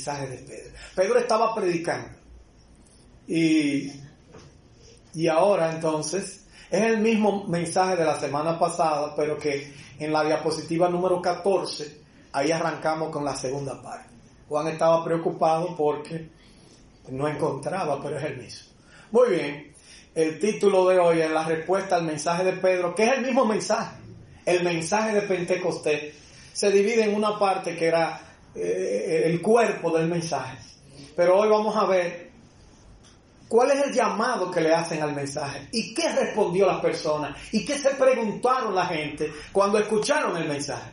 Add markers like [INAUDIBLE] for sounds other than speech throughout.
mensaje de Pedro. Pedro estaba predicando. Y, y ahora entonces es el mismo mensaje de la semana pasada, pero que en la diapositiva número 14, ahí arrancamos con la segunda parte. Juan estaba preocupado porque no encontraba, pero es el mismo. Muy bien, el título de hoy es la respuesta al mensaje de Pedro, que es el mismo mensaje. El mensaje de Pentecostés se divide en una parte que era eh, el cuerpo del mensaje. Pero hoy vamos a ver cuál es el llamado que le hacen al mensaje y qué respondió la persona y qué se preguntaron la gente cuando escucharon el mensaje.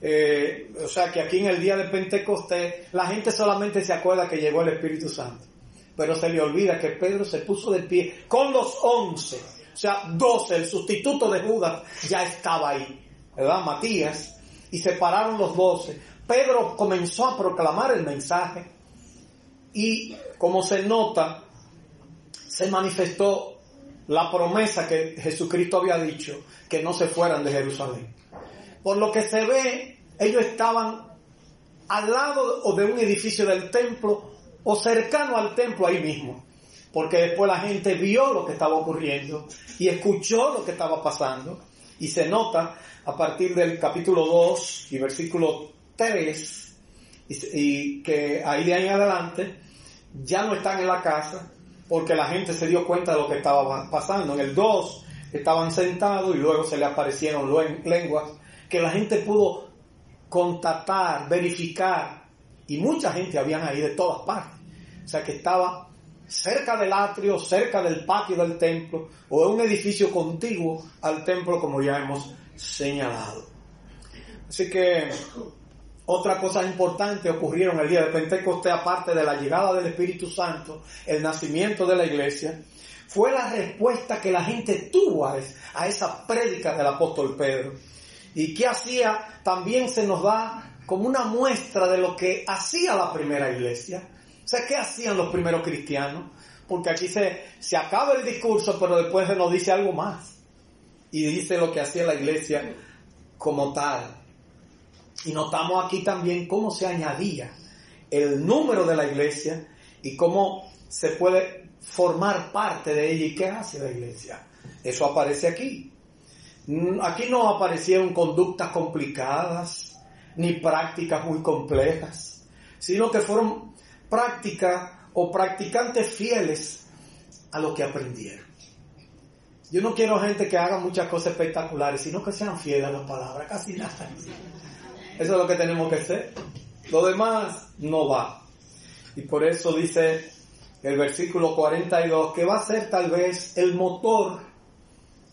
Eh, o sea que aquí en el día de Pentecostés la gente solamente se acuerda que llegó el Espíritu Santo, pero se le olvida que Pedro se puso de pie con los once, o sea, doce, el sustituto de Judas ya estaba ahí, ¿verdad? Matías, y se pararon los doce. Pedro comenzó a proclamar el mensaje y como se nota, se manifestó la promesa que Jesucristo había dicho, que no se fueran de Jerusalén. Por lo que se ve, ellos estaban al lado o de un edificio del templo o cercano al templo ahí mismo. Porque después la gente vio lo que estaba ocurriendo y escuchó lo que estaba pasando. Y se nota a partir del capítulo 2 y versículo 3, y, que ahí de ahí en adelante ya no están en la casa porque la gente se dio cuenta de lo que estaba pasando. En el 2 estaban sentados y luego se le aparecieron lenguas que la gente pudo contactar, verificar, y mucha gente habían ahí de todas partes. O sea que estaba cerca del atrio, cerca del patio del templo, o en un edificio contiguo al templo, como ya hemos señalado. Así que otra cosa importante ocurrieron el día de Pentecostés, aparte de la llegada del Espíritu Santo, el nacimiento de la iglesia, fue la respuesta que la gente tuvo a esa prédica del apóstol Pedro. ¿Y qué hacía? También se nos da como una muestra de lo que hacía la primera iglesia. O sea, ¿qué hacían los primeros cristianos? Porque aquí se, se acaba el discurso, pero después se nos dice algo más. Y dice lo que hacía la iglesia como tal. Y notamos aquí también cómo se añadía el número de la iglesia y cómo se puede formar parte de ella y qué hace la iglesia. Eso aparece aquí. Mm, aquí no aparecieron conductas complicadas ni prácticas muy complejas, sino que fueron prácticas o practicantes fieles a lo que aprendieron. Yo no quiero gente que haga muchas cosas espectaculares, sino que sean fieles a las palabras, casi nada. Eso es lo que tenemos que hacer. Lo demás no va. Y por eso dice el versículo 42 que va a ser tal vez el motor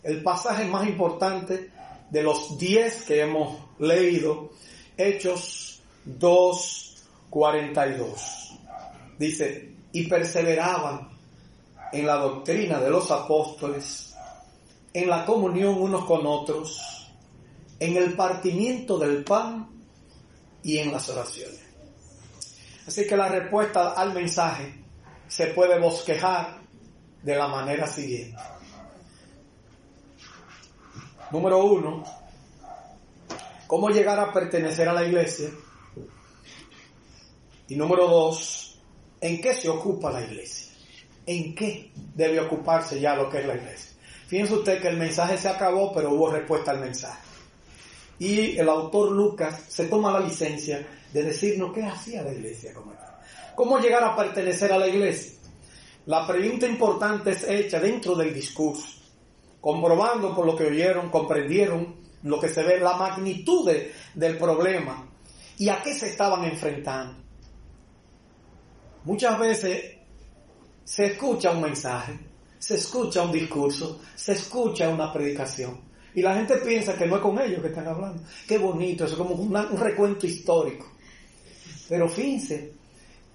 el pasaje más importante de los 10 que hemos leído, Hechos 2.42. Dice, y perseveraban en la doctrina de los apóstoles, en la comunión unos con otros, en el partimiento del pan y en las oraciones. Así que la respuesta al mensaje se puede bosquejar de la manera siguiente. Número uno, cómo llegar a pertenecer a la iglesia. Y número dos, ¿en qué se ocupa la iglesia? ¿En qué debe ocuparse ya lo que es la iglesia? Fíjense usted que el mensaje se acabó, pero hubo respuesta al mensaje. Y el autor Lucas se toma la licencia de decirnos qué hacía la iglesia ¿Cómo llegar a pertenecer a la iglesia? La pregunta importante es hecha dentro del discurso comprobando por lo que oyeron, comprendieron lo que se ve, la magnitud del problema y a qué se estaban enfrentando. Muchas veces se escucha un mensaje, se escucha un discurso, se escucha una predicación y la gente piensa que no es con ellos que están hablando. Qué bonito, eso es como un recuento histórico. Pero fíjense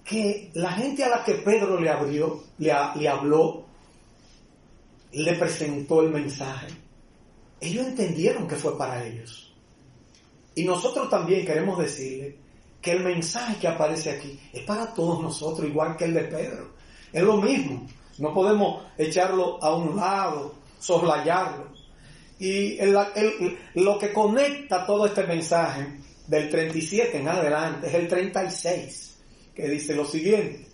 que la gente a la que Pedro le abrió, le, le habló, le presentó el mensaje, ellos entendieron que fue para ellos. Y nosotros también queremos decirle que el mensaje que aparece aquí es para todos nosotros, igual que el de Pedro. Es lo mismo. No podemos echarlo a un lado, soslayarlo. Y lo que conecta todo este mensaje del 37 en adelante, es el 36, que dice lo siguiente.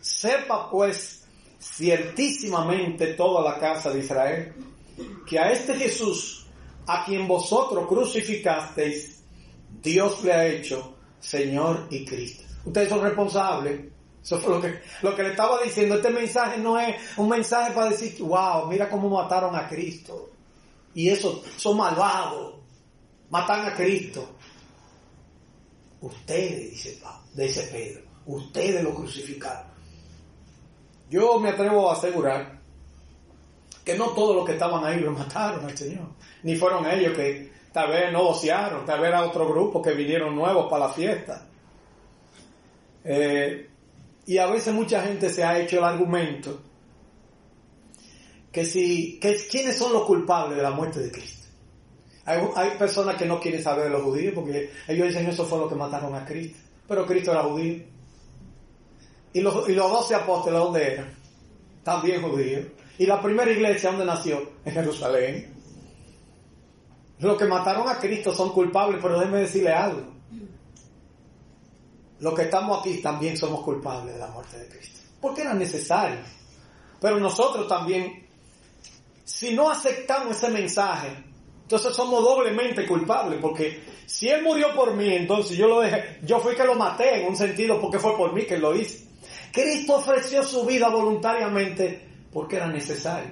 Sepa pues ciertísimamente toda la casa de Israel, que a este Jesús, a quien vosotros crucificasteis, Dios le ha hecho Señor y Cristo. Ustedes son responsables. Eso fue lo que, lo que le estaba diciendo. Este mensaje no es un mensaje para decir, wow, mira cómo mataron a Cristo. Y eso, son malvados. Matan a Cristo. Ustedes, dice, dice Pedro, ustedes lo crucificaron. Yo me atrevo a asegurar que no todos los que estaban ahí lo [LAUGHS] mataron al Señor. Ni fueron ellos que tal vez no vocearon, tal vez era otro grupo que vinieron nuevos para la fiesta. Eh, y a veces mucha gente se ha hecho el argumento que si, que quiénes son los culpables de la muerte de Cristo. Hay, hay, personas que no quieren saber de los judíos porque ellos dicen eso fue lo que mataron a Cristo. Pero Cristo era judío. Y los, y los doce apóstoles, ¿dónde eran? También judíos. Y la primera iglesia, ¿dónde nació? En Jerusalén. Los que mataron a Cristo son culpables, pero déjeme decirle algo. Los que estamos aquí también somos culpables de la muerte de Cristo. Porque era necesario. Pero nosotros también, si no aceptamos ese mensaje, entonces somos doblemente culpables. Porque si Él murió por mí, entonces yo lo dejé, yo fui que lo maté en un sentido porque fue por mí que lo hice. Cristo ofreció su vida voluntariamente porque era necesario.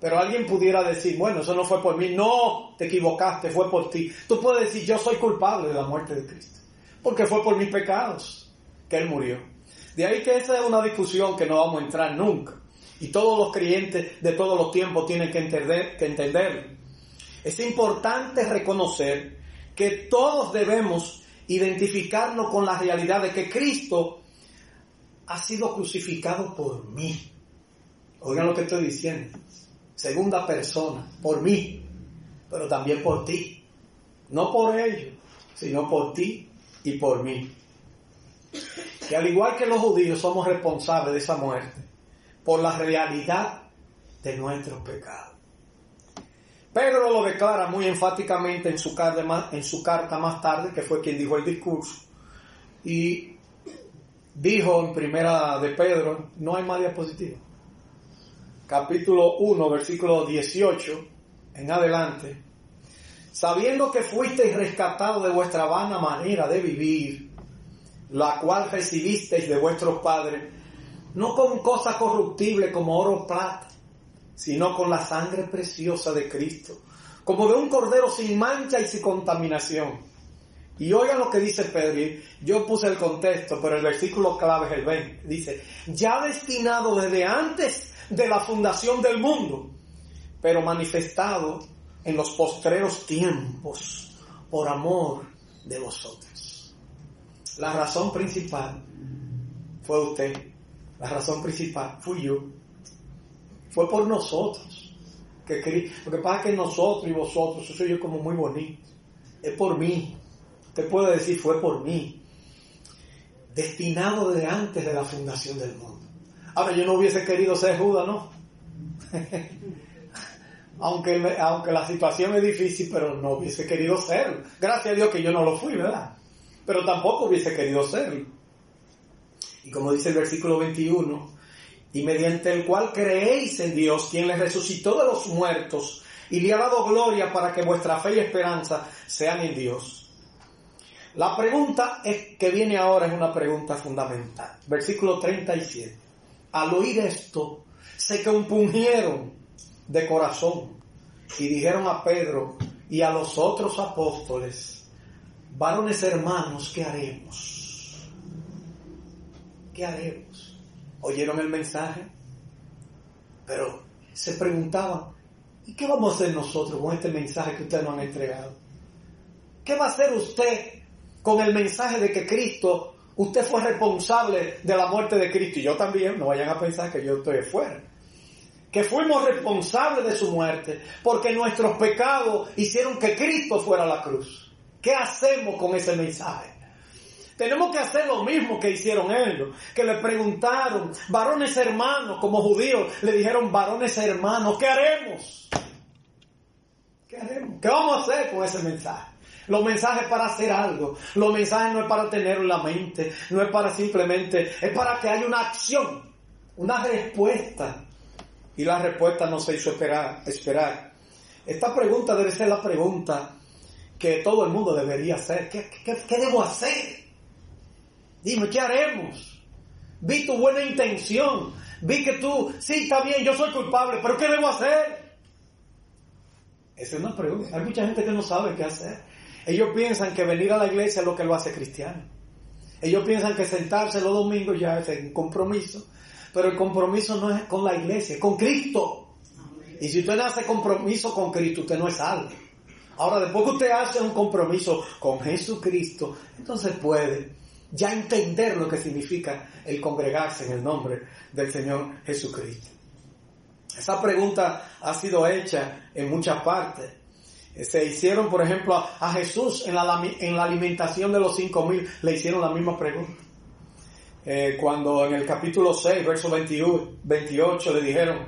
Pero alguien pudiera decir, bueno, eso no fue por mí. No, te equivocaste, fue por ti. Tú puedes decir, yo soy culpable de la muerte de Cristo. Porque fue por mis pecados que Él murió. De ahí que esa es una discusión que no vamos a entrar nunca. Y todos los creyentes de todos los tiempos tienen que entender, que entender. Es importante reconocer que todos debemos identificarnos con la realidad de que Cristo ha sido crucificado por mí. Oigan lo que estoy diciendo. Segunda persona, por mí, pero también por ti. No por ellos, sino por ti y por mí. Que al igual que los judíos somos responsables de esa muerte por la realidad de nuestros pecados. Pedro lo declara muy enfáticamente en su, carta, más tarde, que fue quien dijo el discurso. Y dijo en primera de Pedro, no hay más diapositiva. Capítulo 1, versículo 18 en adelante. Sabiendo que fuisteis rescatados de vuestra vana manera de vivir, la cual recibisteis de vuestros padres, no con cosas corruptibles como oro o plata, sino con la sangre preciosa de Cristo, como de un cordero sin mancha y sin contaminación. Y oigan lo que dice Pedro, yo puse el contexto, pero el versículo clave es el 20. Dice, ya destinado desde antes de la fundación del mundo, pero manifestado en los postreros tiempos por amor de vosotros. La razón principal fue usted, la razón principal fui yo, fue por nosotros. Que, lo que pasa es que nosotros y vosotros, eso yo como muy bonito, es por mí, te puede decir fue por mí, destinado desde antes de la fundación del mundo. Ahora yo no hubiese querido ser Judas, ¿no? [LAUGHS] aunque, aunque la situación es difícil, pero no hubiese querido serlo. Gracias a Dios que yo no lo fui, ¿verdad? Pero tampoco hubiese querido serlo. Y como dice el versículo 21, y mediante el cual creéis en Dios, quien les resucitó de los muertos y le ha dado gloria para que vuestra fe y esperanza sean en Dios. La pregunta es, que viene ahora es una pregunta fundamental. Versículo 37. Al oír esto, se compungieron de corazón y dijeron a Pedro y a los otros apóstoles, varones hermanos, ¿qué haremos? ¿Qué haremos? ¿Oyeron el mensaje? Pero se preguntaban, ¿y qué vamos a hacer nosotros con este mensaje que ustedes nos han entregado? ¿Qué va a hacer usted con el mensaje de que Cristo, usted fue responsable de la muerte de Cristo? Y yo también, no vayan a pensar que yo estoy fuera que fuimos responsables de su muerte, porque nuestros pecados hicieron que Cristo fuera a la cruz. ¿Qué hacemos con ese mensaje? Tenemos que hacer lo mismo que hicieron ellos, que le preguntaron, varones hermanos, como judíos, le dijeron, varones hermanos, ¿qué haremos? ¿Qué haremos? ¿Qué vamos a hacer con ese mensaje? Los mensajes para hacer algo. Los mensajes no es para tenerlo en la mente. No es para simplemente, es para que haya una acción, una respuesta. Y la respuesta no se hizo esperar. Esta pregunta debe ser la pregunta que todo el mundo debería hacer. ¿Qué, qué debo hacer? Dime, ¿qué haremos? Vi tu buena intención. Vi que tú, sí, está bien, yo soy culpable, pero ¿qué debo hacer? Esa es una pregunta. Hay mucha gente que no sabe qué hacer. Ellos piensan que venir a la iglesia es lo que lo hace cristiano. Ellos piensan que sentarse los domingos ya es un compromiso. Pero el compromiso no es con la iglesia, es con Cristo. Y si usted no hace compromiso con Cristo, usted no es salvo. Ahora, después que usted hace un compromiso con Jesucristo, entonces puede ya entender lo que significa el congregarse en el nombre del Señor Jesucristo. Esa pregunta ha sido hecha en muchas partes. Se hicieron, por ejemplo, a Jesús en la, en la alimentación de los cinco mil, le hicieron la misma pregunta. Eh, cuando en el capítulo 6, verso 21, 28, le dijeron,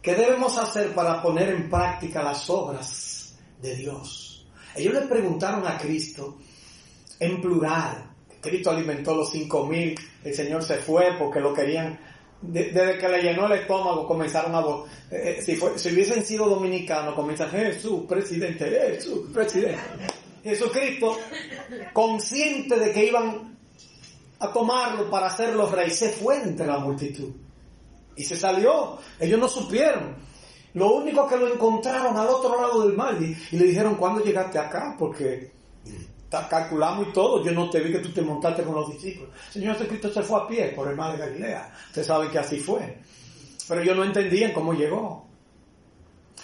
¿qué debemos hacer para poner en práctica las obras de Dios? Ellos le preguntaron a Cristo en plural. Cristo alimentó los cinco mil, el Señor se fue porque lo querían desde que le llenó el estómago comenzaron a... Eh, eh, si, hubiesen sido dominicanos, comienzan Jesús, presidente, Jesús, presidente. Jesucristo, consciente de que iban a tomarlo para hacerlo rey, se fue entre la multitud. Y se salió. Ellos no supieron. Lo único que lo encontraron al otro lado del mar y le dijeron, ¿cuándo llegaste acá? Porque calculamos y todo, yo no te vi que tú te montaste con los discípulos. Señor Jesucristo se fue a pie por el mar de Galilea. Usted sabe que así fue. Pero yo no entendía cómo llegó.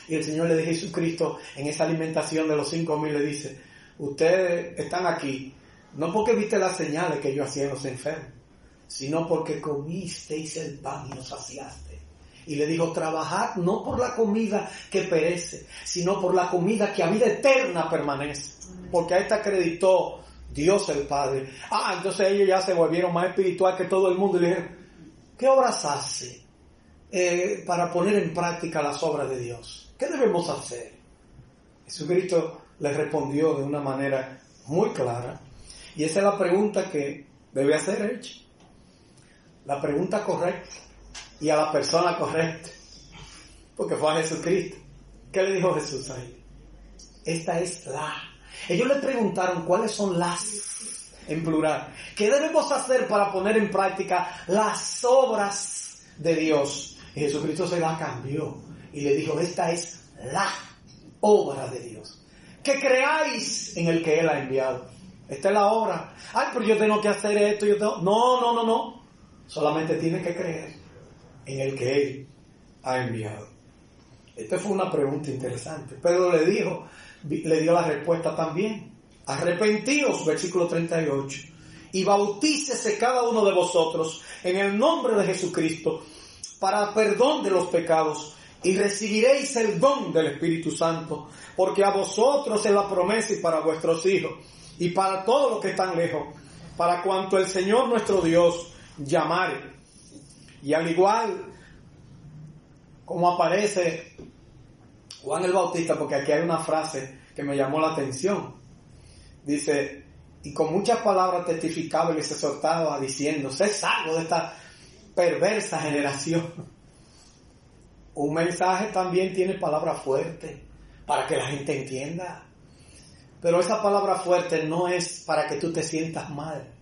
Y el Señor le a Jesucristo en esa alimentación de los cinco mil le dice, ustedes están aquí no porque viste las señales que yo hacía en los enfermos, sino porque comisteis el pan y nos saciaste. Y le dijo, trabajad no por la comida que perece, sino por la comida que a vida eterna permanece. Porque a esta acreditó Dios el Padre. Ah, entonces ellos ya se volvieron más espiritual que todo el mundo y le dijeron, ¿qué obras hace eh, para poner en práctica las obras de Dios? ¿Qué debemos hacer? Jesucristo le respondió de una manera muy clara. Y esa es la pregunta que debe hacer hecha. La pregunta correcta y a la persona correcta. Porque fue a Jesucristo. ¿Qué le dijo Jesús ahí? Esta es la. Ellos le preguntaron cuáles son las, en plural. ¿Qué debemos hacer para poner en práctica las obras de Dios? Y Jesucristo se la cambió y le dijo, esta es la obra de Dios. Que creáis en el que Él ha enviado. Esta es la obra. Ay, pero yo tengo que hacer esto. Yo tengo... No, no, no, no. Solamente tiene que creer en el que Él ha enviado. Esta fue una pregunta interesante. Pedro le dijo, le dio la respuesta también. Arrepentíos, versículo 38, y bautícese cada uno de vosotros en el nombre de Jesucristo para perdón de los pecados y recibiréis el don del Espíritu Santo, porque a vosotros es la promesa y para vuestros hijos y para todos los que están lejos, para cuanto el Señor nuestro Dios llamare. Y al igual como aparece Juan el Bautista, porque aquí hay una frase que me llamó la atención. Dice, y con muchas palabras testificaba y les exhortaba diciendo, sé salvo de esta perversa generación. Un mensaje también tiene palabras fuertes para que la gente entienda. Pero esa palabra fuerte no es para que tú te sientas mal.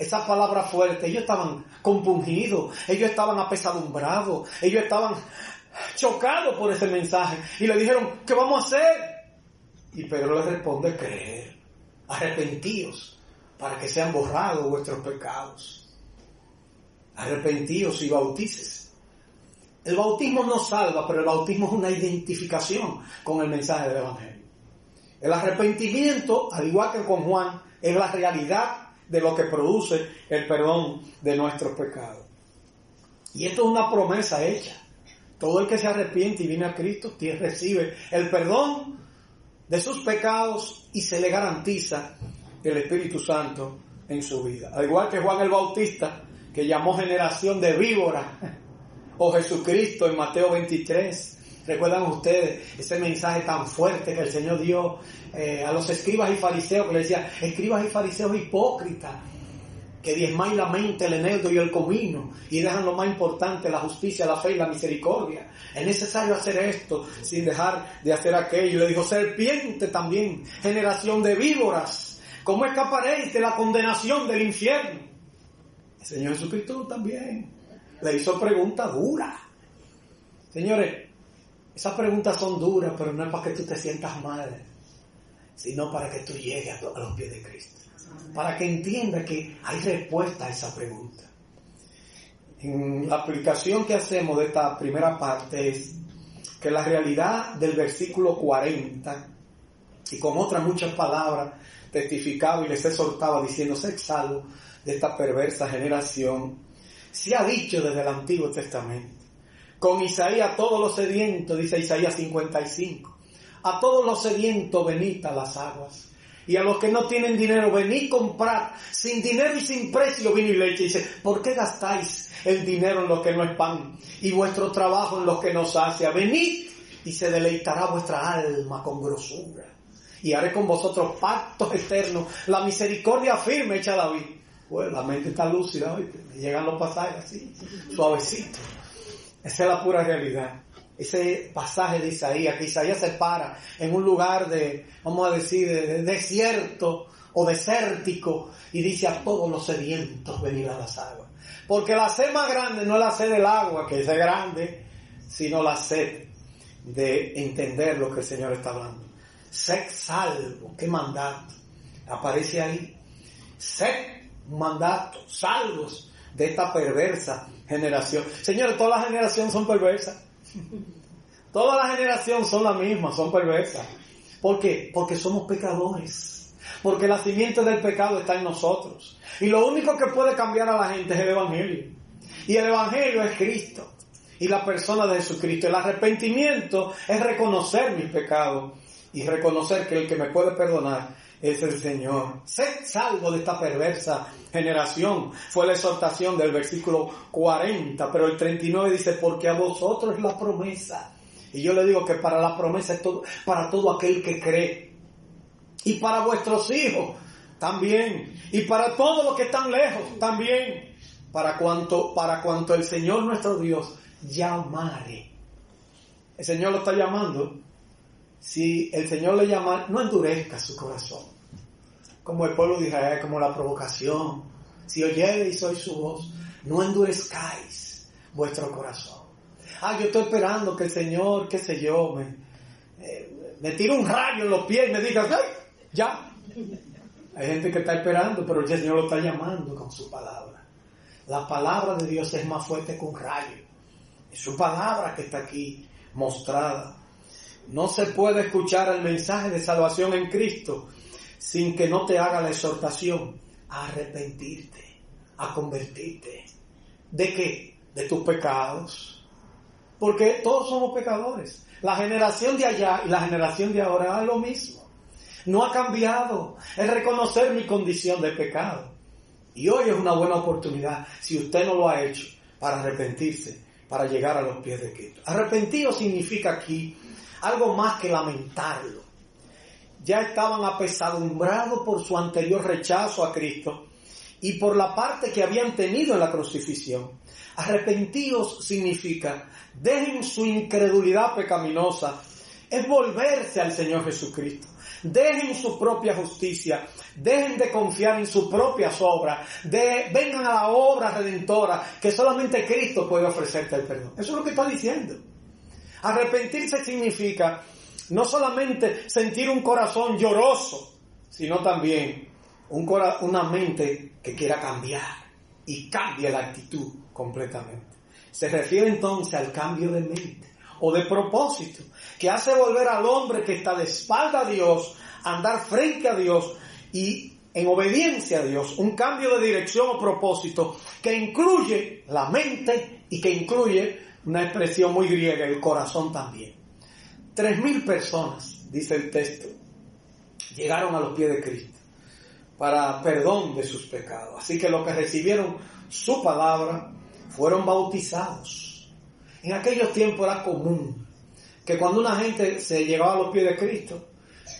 Esa palabra fuerte, ellos estaban compungidos, ellos estaban apesadumbrados, ellos estaban chocados por ese mensaje. Y le dijeron, ¿qué vamos a hacer? Y Pedro les responde, creer, arrepentíos, para que sean borrados vuestros pecados. Arrepentíos y bautices. El bautismo no salva, pero el bautismo es una identificación con el mensaje del Evangelio. El arrepentimiento, al igual que con Juan, es la realidad de lo que produce el perdón de nuestros pecados. Y esto es una promesa hecha. Todo el que se arrepiente y viene a Cristo recibe el perdón de sus pecados y se le garantiza el Espíritu Santo en su vida. Al igual que Juan el Bautista, que llamó generación de víbora, o Jesucristo en Mateo 23, Recuerdan ustedes ese mensaje tan fuerte que el Señor dio eh, a los escribas y fariseos, que le decía, escribas y fariseos hipócritas, que diezmáis la mente, el eneldo y el comino, y dejan lo más importante, la justicia, la fe y la misericordia. Es necesario hacer esto sin dejar de hacer aquello. Le dijo, serpiente también, generación de víboras, ¿cómo escaparéis de la condenación del infierno? El Señor Jesucristo también le hizo preguntas duras. Señores, esas preguntas son duras, pero no es para que tú te sientas mal, sino para que tú llegues a los pies de Cristo para que entienda que hay respuesta a esa pregunta. La aplicación que hacemos de esta primera parte es que la realidad del versículo 40, y con otras muchas palabras, testificaba y les exhortaba diciendo, sé salvo de esta perversa generación, se ha dicho desde el Antiguo Testamento. Con Isaías todos los sedientos, dice Isaías 55, a todos los sedientos venid a las aguas y a los que no tienen dinero, venid comprar sin dinero y sin precio vino y leche. Dice, ¿por qué gastáis el dinero en lo que no es pan y vuestro trabajo en lo que no sacia? Venid y se deleitará vuestra alma con grosura. Y haré con vosotros pactos eternos, la misericordia firme, echa David. Pues la mente está lúcida, hoy llegan los pasajes así, suavecito. Esa es la pura realidad ese pasaje de Isaías, que Isaías se para en un lugar de, vamos a decir, de, desierto o desértico y dice a todos los sedientos venir a las aguas. Porque la sed más grande no es la sed del agua, que es grande, sino la sed de entender lo que el Señor está hablando. Sed salvo, qué mandato. Aparece ahí. Sed mandato, salvos de esta perversa generación. Señores, todas las generaciones son perversas. Toda la generación son la misma, son perversas. ¿Por qué? Porque somos pecadores. Porque la simiente del pecado está en nosotros. Y lo único que puede cambiar a la gente es el Evangelio. Y el Evangelio es Cristo. Y la persona de Jesucristo. El arrepentimiento es reconocer mis pecados. Y reconocer que el que me puede perdonar es el Señor. Sed salvo de esta perversa generación. Fue la exhortación del versículo 40, pero el 39 dice, porque a vosotros es la promesa. Y yo le digo que para la promesa es todo, para todo aquel que cree. Y para vuestros hijos también. Y para todos los que están lejos también. Para cuanto, para cuanto el Señor nuestro Dios llamare. El Señor lo está llamando si el Señor le llama, no endurezca su corazón. Como el pueblo de Israel, como la provocación. Si y soy su voz, no endurezcáis vuestro corazón. Ah, yo estoy esperando que el Señor, qué sé yo, me, eh, me tire un rayo en los pies y me diga, ¡ay! Ya. Hay gente que está esperando, pero el Señor lo está llamando con su palabra. La palabra de Dios es más fuerte que un rayo. Es su palabra que está aquí mostrada. No se puede escuchar el mensaje de salvación en Cristo sin que no te haga la exhortación a arrepentirte, a convertirte. ¿De qué? De tus pecados. Porque todos somos pecadores. La generación de allá y la generación de ahora es lo mismo. No ha cambiado. Es reconocer mi condición de pecado. Y hoy es una buena oportunidad, si usted no lo ha hecho, para arrepentirse, para llegar a los pies de Cristo. Arrepentido significa aquí algo más que lamentarlo. Ya estaban apesadumbrados por su anterior rechazo a Cristo y por la parte que habían tenido en la crucifixión. Arrepentidos significa, dejen su incredulidad pecaminosa, es volverse al Señor Jesucristo. Dejen su propia justicia, dejen de confiar en sus propias obras, de, vengan a la obra redentora que solamente Cristo puede ofrecerte el perdón. Eso es lo que está diciendo. Arrepentirse significa no solamente sentir un corazón lloroso, sino también un una mente que quiera cambiar y cambia la actitud completamente. Se refiere entonces al cambio de mente o de propósito, que hace volver al hombre que está de espalda a Dios, andar frente a Dios y en obediencia a Dios, un cambio de dirección o propósito que incluye la mente y que incluye una expresión muy griega, el corazón también. Tres mil personas, dice el texto, llegaron a los pies de Cristo para perdón de sus pecados. Así que los que recibieron su palabra fueron bautizados. En aquellos tiempos era común que cuando una gente se llegaba a los pies de Cristo,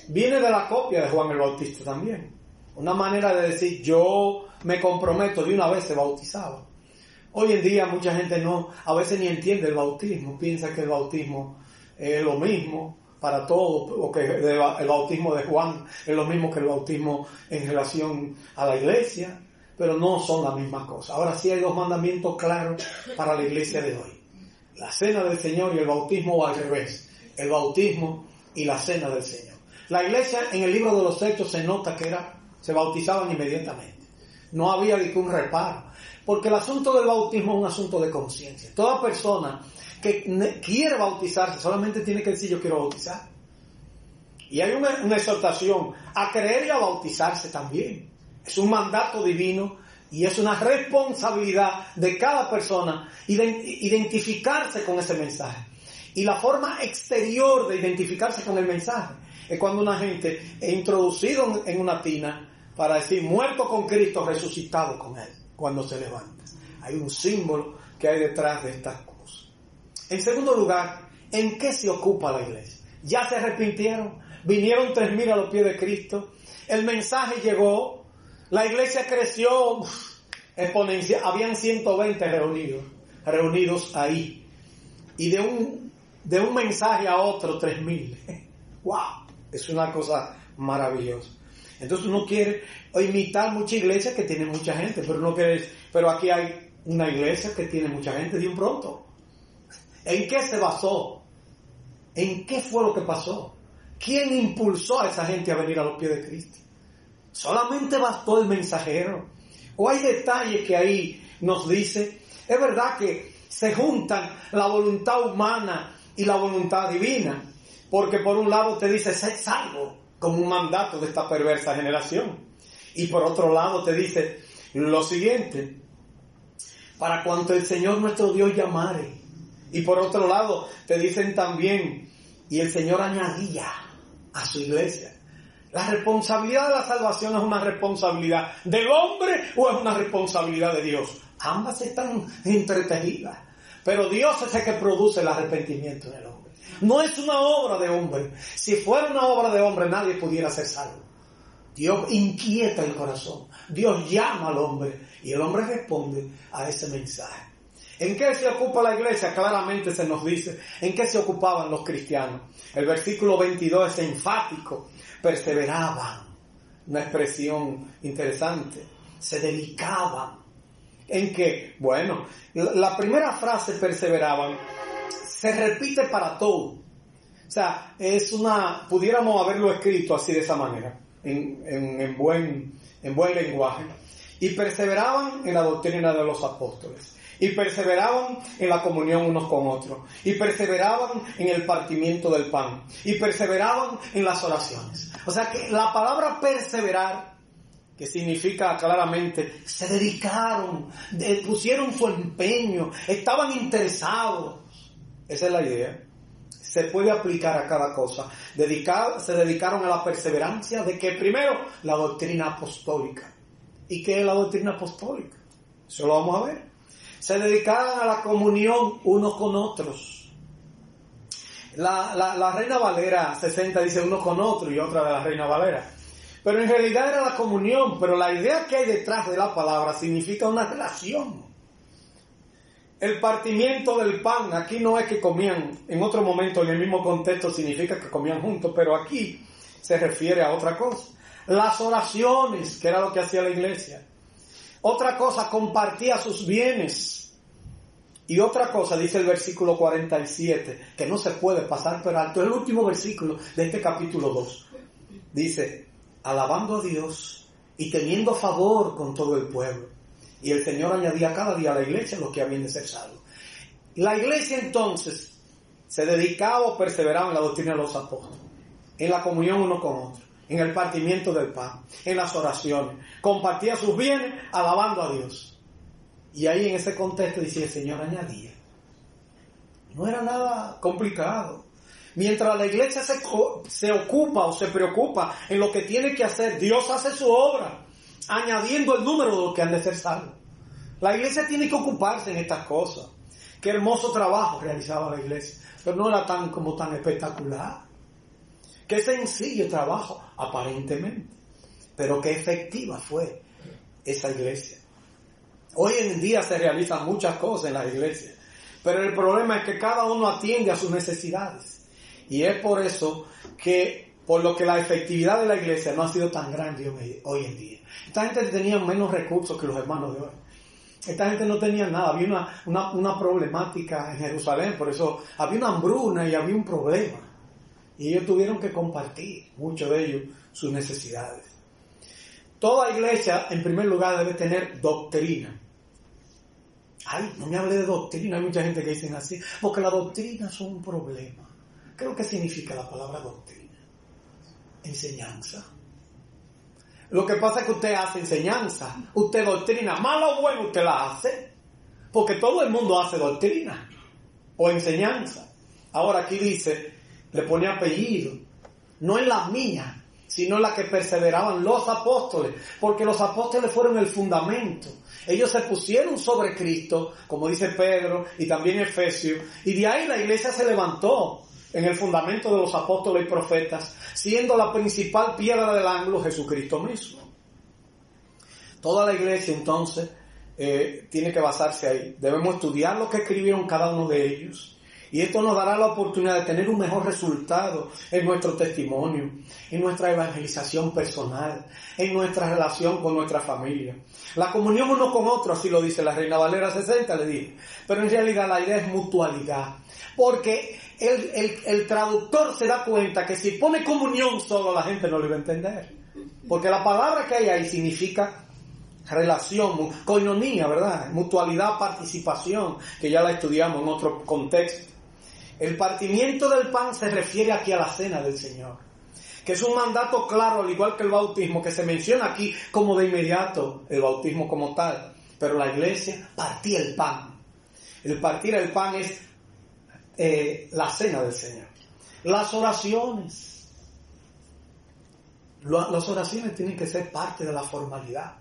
viene de la copia de Juan el Bautista también. Una manera de decir, yo me comprometo de una vez se bautizaba. Hoy en día mucha gente no, a veces ni entiende el bautismo, piensa que el bautismo es lo mismo para todos, o que el bautismo de Juan es lo mismo que el bautismo en relación a la iglesia, pero no son la misma cosa. Ahora sí hay dos mandamientos claros para la iglesia de hoy. La cena del Señor y el bautismo al revés. El bautismo y la cena del Señor. La iglesia en el libro de los hechos se nota que era, se bautizaban inmediatamente. No había ningún reparo. Porque el asunto del bautismo es un asunto de conciencia. Toda persona que quiere bautizarse solamente tiene que decir yo quiero bautizar. Y hay una, exhortación a creer y a bautizarse también. Es un mandato divino y es una responsabilidad de cada persona identificarse con ese mensaje. Y la forma exterior de identificarse con el mensaje es cuando una gente es introducido en una tina para decir muerto con Cristo, resucitado con Él, cuando se levanta. Hay un símbolo que hay detrás de estas cosas. En segundo lugar, ¿en qué se ocupa la iglesia? Ya se arrepintieron, vinieron tres mil a los pies de Cristo, el mensaje llegó, la iglesia creció exponencial, habían 120 reunidos, reunidos ahí, y de un, de un mensaje a otro tres mil. [LAUGHS] ¡Wow! Es una cosa maravillosa. Entonces uno quiere imitar mucha iglesia que tiene mucha gente, pero no quiere, pero aquí hay una iglesia que tiene mucha gente de un pronto. ¿En qué se basó? ¿En qué fue lo que pasó? ¿Quién impulsó a esa gente a venir a los pies de Cristo? Solamente bastó el mensajero. O hay detalles que ahí nos dice, es verdad que se juntan la voluntad humana y la voluntad divina, porque por un lado te dice, sé salvo, como un mandato de esta perversa generación. Y por otro lado te dice lo siguiente, para cuanto el Señor nuestro Dios llamare. Y por otro lado te dicen también, y el Señor añadía a su iglesia. La responsabilidad de la salvación es una responsabilidad del hombre o es una responsabilidad de Dios. Ambas están entretejidas. Pero Dios es el que produce el arrepentimiento en el hombre. No es una obra de hombre. Si fuera una obra de hombre, nadie pudiera ser salvo. Dios inquieta el corazón. Dios llama al hombre y el hombre responde a ese mensaje. ¿En qué se ocupa la iglesia? Claramente se nos dice en qué se ocupaban los cristianos. El versículo 22 es enfático. Perseveraban. Una expresión interesante. Se dedicaban. ¿En qué? Bueno, la primera frase perseveraban se repite para todo. O sea, es una, pudiéramos haberlo escrito así de esa manera, en, buen, en buen lenguaje. Y perseveraban en la doctrina de los apóstoles. Y perseveraban en la comunión unos con otros. Y perseveraban en el partimiento del pan. Y perseveraban en las oraciones. O sea que la palabra perseverar, que significa claramente, se dedicaron, pusieron su empeño, estaban interesados. Esa es la idea. Se puede aplicar a cada cosa. se dedicaron a la perseverancia de que primero la doctrina apostólica. ¿Y qué es la doctrina apostólica? Eso lo vamos a ver. Se dedicaron a la comunión unos con otros. La, la Reina Valera 60 dice uno con otro y otra de la Reina Valera. Pero en realidad era la comunión, pero la idea que hay detrás de la palabra significa una relación. El partimiento del pan, aquí no es que comían, en otro momento, en el mismo contexto, significa que comían juntos, pero aquí se refiere a otra cosa. Las oraciones, que era lo que hacía la iglesia. Otra cosa, compartía sus bienes. Y otra cosa, dice el versículo 47, que no se puede pasar por alto, el último versículo de este capítulo 2. Dice, alabando a Dios y teniendo favor con todo el pueblo y el Señor añadía cada día a la iglesia los que habían de. La iglesia entonces se dedicaba o perseveraba en la doctrina de los apóstoles, en la comunión uno con otro, en el partimiento del pan, en las oraciones, compartía sus bienes alabando a Dios. Y ahí en ese contexto dice el Señor añadía. No era nada complicado. Mientras la iglesia se, se ocupa o se preocupa en lo que tiene que hacer, Dios hace su obra añadiendo el número de los que han de ser salvos. La iglesia tiene que ocuparse en estas cosas. Qué hermoso trabajo realizaba la iglesia, pero no era tan como tan espectacular. Qué sencillo trabajo, aparentemente, pero qué efectiva fue esa iglesia. Hoy en día se realizan muchas cosas en la iglesia, pero el problema es que cada uno atiende a sus necesidades. Y es por eso que, por lo que la efectividad de la iglesia no ha sido tan grande hoy en día. Esta gente tenía menos recursos que los hermanos de hoy. Esta gente no tenía nada, había una, una, problemática en Jerusalén, por eso había una hambruna y había un problema. Y ellos tuvieron que compartir, muchos de ellos, sus necesidades. Toda iglesia, en primer lugar, debe tener doctrina. Ay, no me hable de doctrina, hay mucha gente que dice así, porque la doctrina es un problema. ¿Qué es lo que significa la palabra doctrina? Enseñanza. Lo que pasa es que usted hace enseñanza, usted doctrina, malo o bueno usted la hace, porque todo el mundo hace doctrina o enseñanza. Ahora aquí dice, le pone apellido, no es la mía, sino la que perseveraban los apóstoles, porque los apóstoles fueron el fundamento. Ellos se pusieron sobre Cristo, como dice Pedro y también Efesios, y de ahí la iglesia se levantó en el fundamento de los apóstoles y profetas, siendo la principal piedra del ángulo Jesucristo mismo. Toda la iglesia entonces eh, tiene que basarse ahí. Debemos estudiar lo que escribieron cada uno de ellos. Y esto nos dará la oportunidad de tener un mejor resultado en nuestro testimonio, en nuestra evangelización personal, en nuestra relación con nuestra familia. La comunión uno con otro, así lo dice la Reina Valera 60, le dije. Pero en realidad la idea es mutualidad. Porque el, traductor se da cuenta que si pone comunión solo la gente no lo va a entender. Porque la palabra que hay ahí significa relación, coinonía, ¿verdad? Mutualidad, participación, que ya la estudiamos en otro contexto. El partimiento del pan se refiere aquí a la cena del Señor, que es un mandato claro, al igual que el bautismo, que se menciona aquí como de inmediato, el bautismo como tal. Pero la iglesia partía el pan. El partir el pan es eh, la cena del Señor. Las oraciones. Las oraciones tienen que ser parte de la formalidad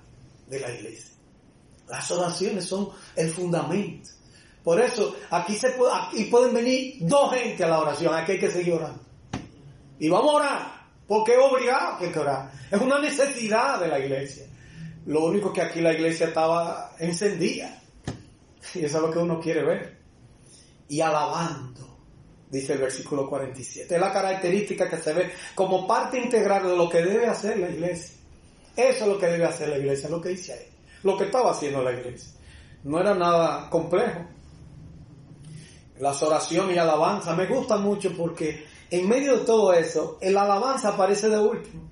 de la iglesia. Las oraciones son el fundamento. Por eso, aquí, se aquí pueden venir dos gente a la oración. Aquí hay que seguir orando. Y vamos a orar. Porque es obligado que hay que orar. Es una necesidad de la iglesia. Lo único que aquí la iglesia estaba encendida. Y eso es lo que uno quiere ver y alabando, dice el versículo 47. Es la característica que se ve como parte integral de lo que debe hacer la iglesia. Eso es lo que debe hacer la iglesia, lo que dice ahí, lo que estaba haciendo la iglesia. No era nada complejo. Las oraciones y alabanza me gustan mucho porque en medio de todo eso, el alabanza aparece de último.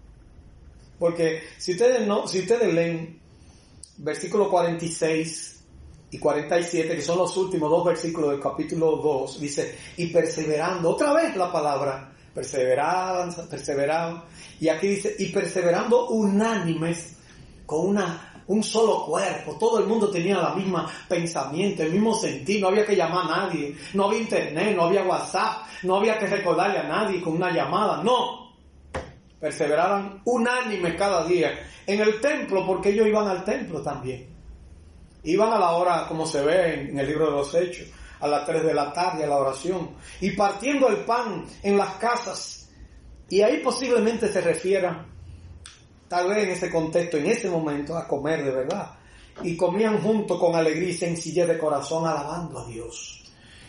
Porque si ustedes no, si ustedes leen versículo 46 y 47, que son los últimos dos versículos del capítulo 2, dice, y perseverando, otra vez la palabra, perseveraban, perseveraban, y aquí dice, y perseverando unánimes, con una, un solo cuerpo, todo el mundo tenía la misma pensamiento, el mismo sentido, no había que llamar a nadie, no había internet, no había WhatsApp, no había que recordarle a nadie con una llamada, no, perseveraban unánimes cada día en el templo, porque ellos iban al templo también. Iban a la hora, como se ve en el libro de los Hechos, a las 3 de la tarde a la oración, y partiendo el pan en las casas. Y ahí posiblemente se refiera, tal vez en ese contexto, en ese momento, a comer de verdad. Y comían junto con alegría y sencillez de corazón, alabando a Dios.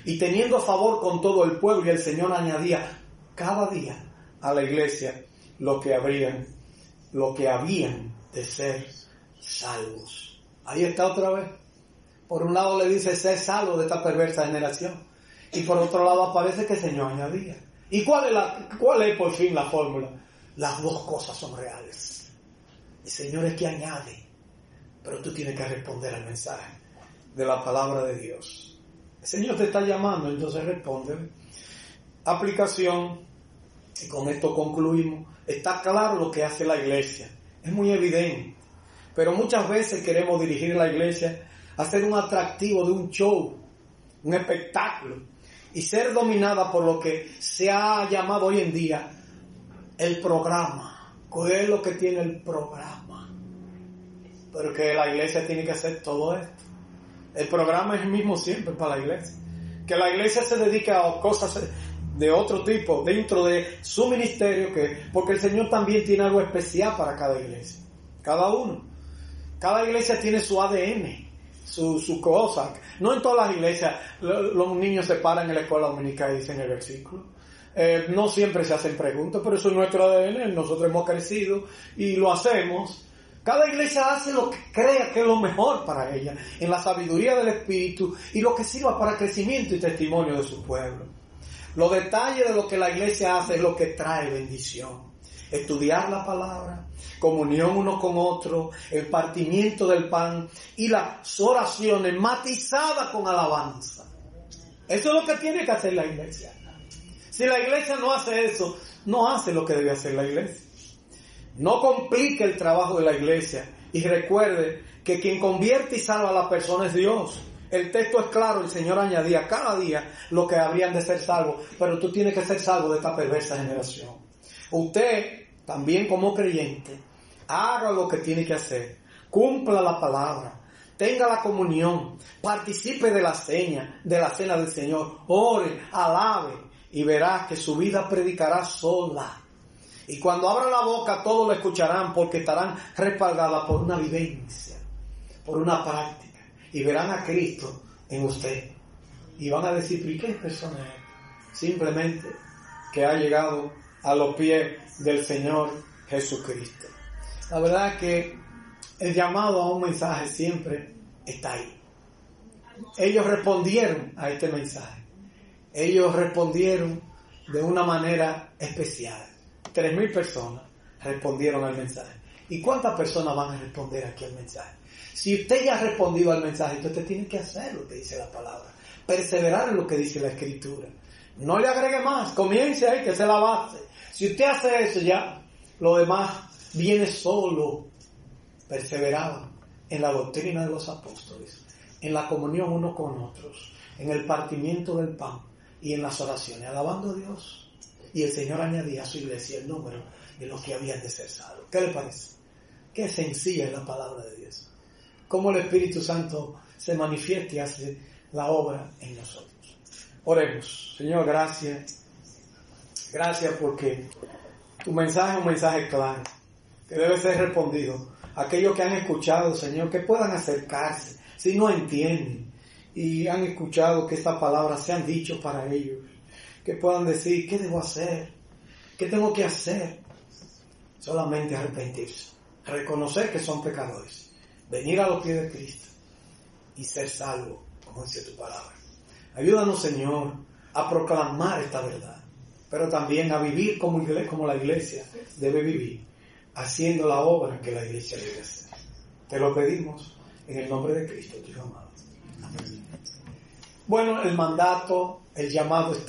Y teniendo favor con todo el pueblo, y el Señor añadía cada día a la iglesia lo que habrían, lo que habían de ser salvos. Ahí está otra vez. Por un lado le dice, sé salvo de esta perversa generación. Y por otro lado aparece que el Señor añadía. ¿Y cuál es, la, cuál es por fin la fórmula? Las dos cosas son reales. El Señor es que añade, pero tú tienes que responder al mensaje de la palabra de Dios. El Señor te está llamando, entonces responde. Aplicación, y con esto concluimos. Está claro lo que hace la iglesia. Es muy evidente. Pero muchas veces queremos dirigir la iglesia a ser un atractivo de un show, un espectáculo, y ser dominada por lo que se ha llamado hoy en día el programa. ¿Qué es lo que tiene el programa? Pero que la iglesia tiene que hacer todo esto. El programa es el mismo siempre para la iglesia. que la iglesia se dedique a cosas de otro tipo dentro de su ministerio, que, porque el Señor también tiene algo especial para cada iglesia, cada uno. Cada iglesia tiene su ADN, su, cosa. No en todas las iglesias los niños se paran en la escuela dominical y dicen el versículo. Eh, no siempre se hacen preguntas, pero eso es nuestro ADN, nosotros hemos crecido y lo hacemos. Cada iglesia hace lo que crea que es lo mejor para ella, en la sabiduría del Espíritu y lo que sirva para crecimiento y testimonio de su pueblo. Los detalles de lo que la iglesia hace es lo que trae bendición. Estudiar la palabra, comunión uno con otro, el partimiento del pan y las oraciones matizadas con alabanza. Eso es lo que tiene que hacer la iglesia. Si la iglesia no hace eso, no hace lo que debe hacer la iglesia. No complique el trabajo de la iglesia y recuerde que quien convierte y salva a la persona es Dios. El texto es claro, el Señor añadía cada día lo que habrían de ser salvos, pero tú tienes que ser salvo de esta perversa generación. Usted, también como creyente, haga lo que tiene que hacer, cumpla la palabra, tenga la comunión, participe de la seña, de la cena del Señor, ore, alabe y verás que su vida predicará sola. Y cuando abra la boca todos lo escucharán porque estarán respaldadas por una vivencia, por una práctica y verán a Cristo en usted. Y van a decir, ¿y qué persona es? Simplemente que ha llegado a los pies del Señor Jesucristo. La verdad es que el llamado a un mensaje siempre está ahí. Ellos respondieron a este mensaje. Ellos respondieron de una manera especial. Tres mil personas respondieron al mensaje. ¿Y cuántas personas van a responder aquí al mensaje? Si usted ya ha respondido al mensaje, entonces tiene que hacer lo que dice la palabra. Perseverar en lo que dice la escritura. No le agregue más, comience ahí, que es la base. Si usted hace eso ya, lo demás viene solo. Perseverar en la doctrina de los apóstoles, en la comunión uno con otros, en el partimiento del pan y en las oraciones, alabando a Dios. Y el Señor añadía a su iglesia el número de los que habían de ser salvos. ¿Qué le parece? Qué sencilla es la palabra de Dios cómo el Espíritu Santo se manifiesta y hace la obra en nosotros. Oremos. Señor, gracias. Gracias porque tu mensaje es un mensaje claro, que debe ser respondido. Aquellos que han escuchado, Señor, que puedan acercarse, si no entienden, y han escuchado que estas palabras se han dicho para ellos, que puedan decir, ¿qué debo hacer? ¿Qué tengo que hacer? Solamente arrepentirse, reconocer que son pecadores venir a los pies de Cristo y ser salvo, como dice tu palabra. Ayúdanos, Señor, a proclamar esta verdad, pero también a vivir como, como la iglesia debe vivir, haciendo la obra que la iglesia debe hacer. Te lo pedimos en el nombre de Cristo, tu amado. Bueno, el mandato, el llamado está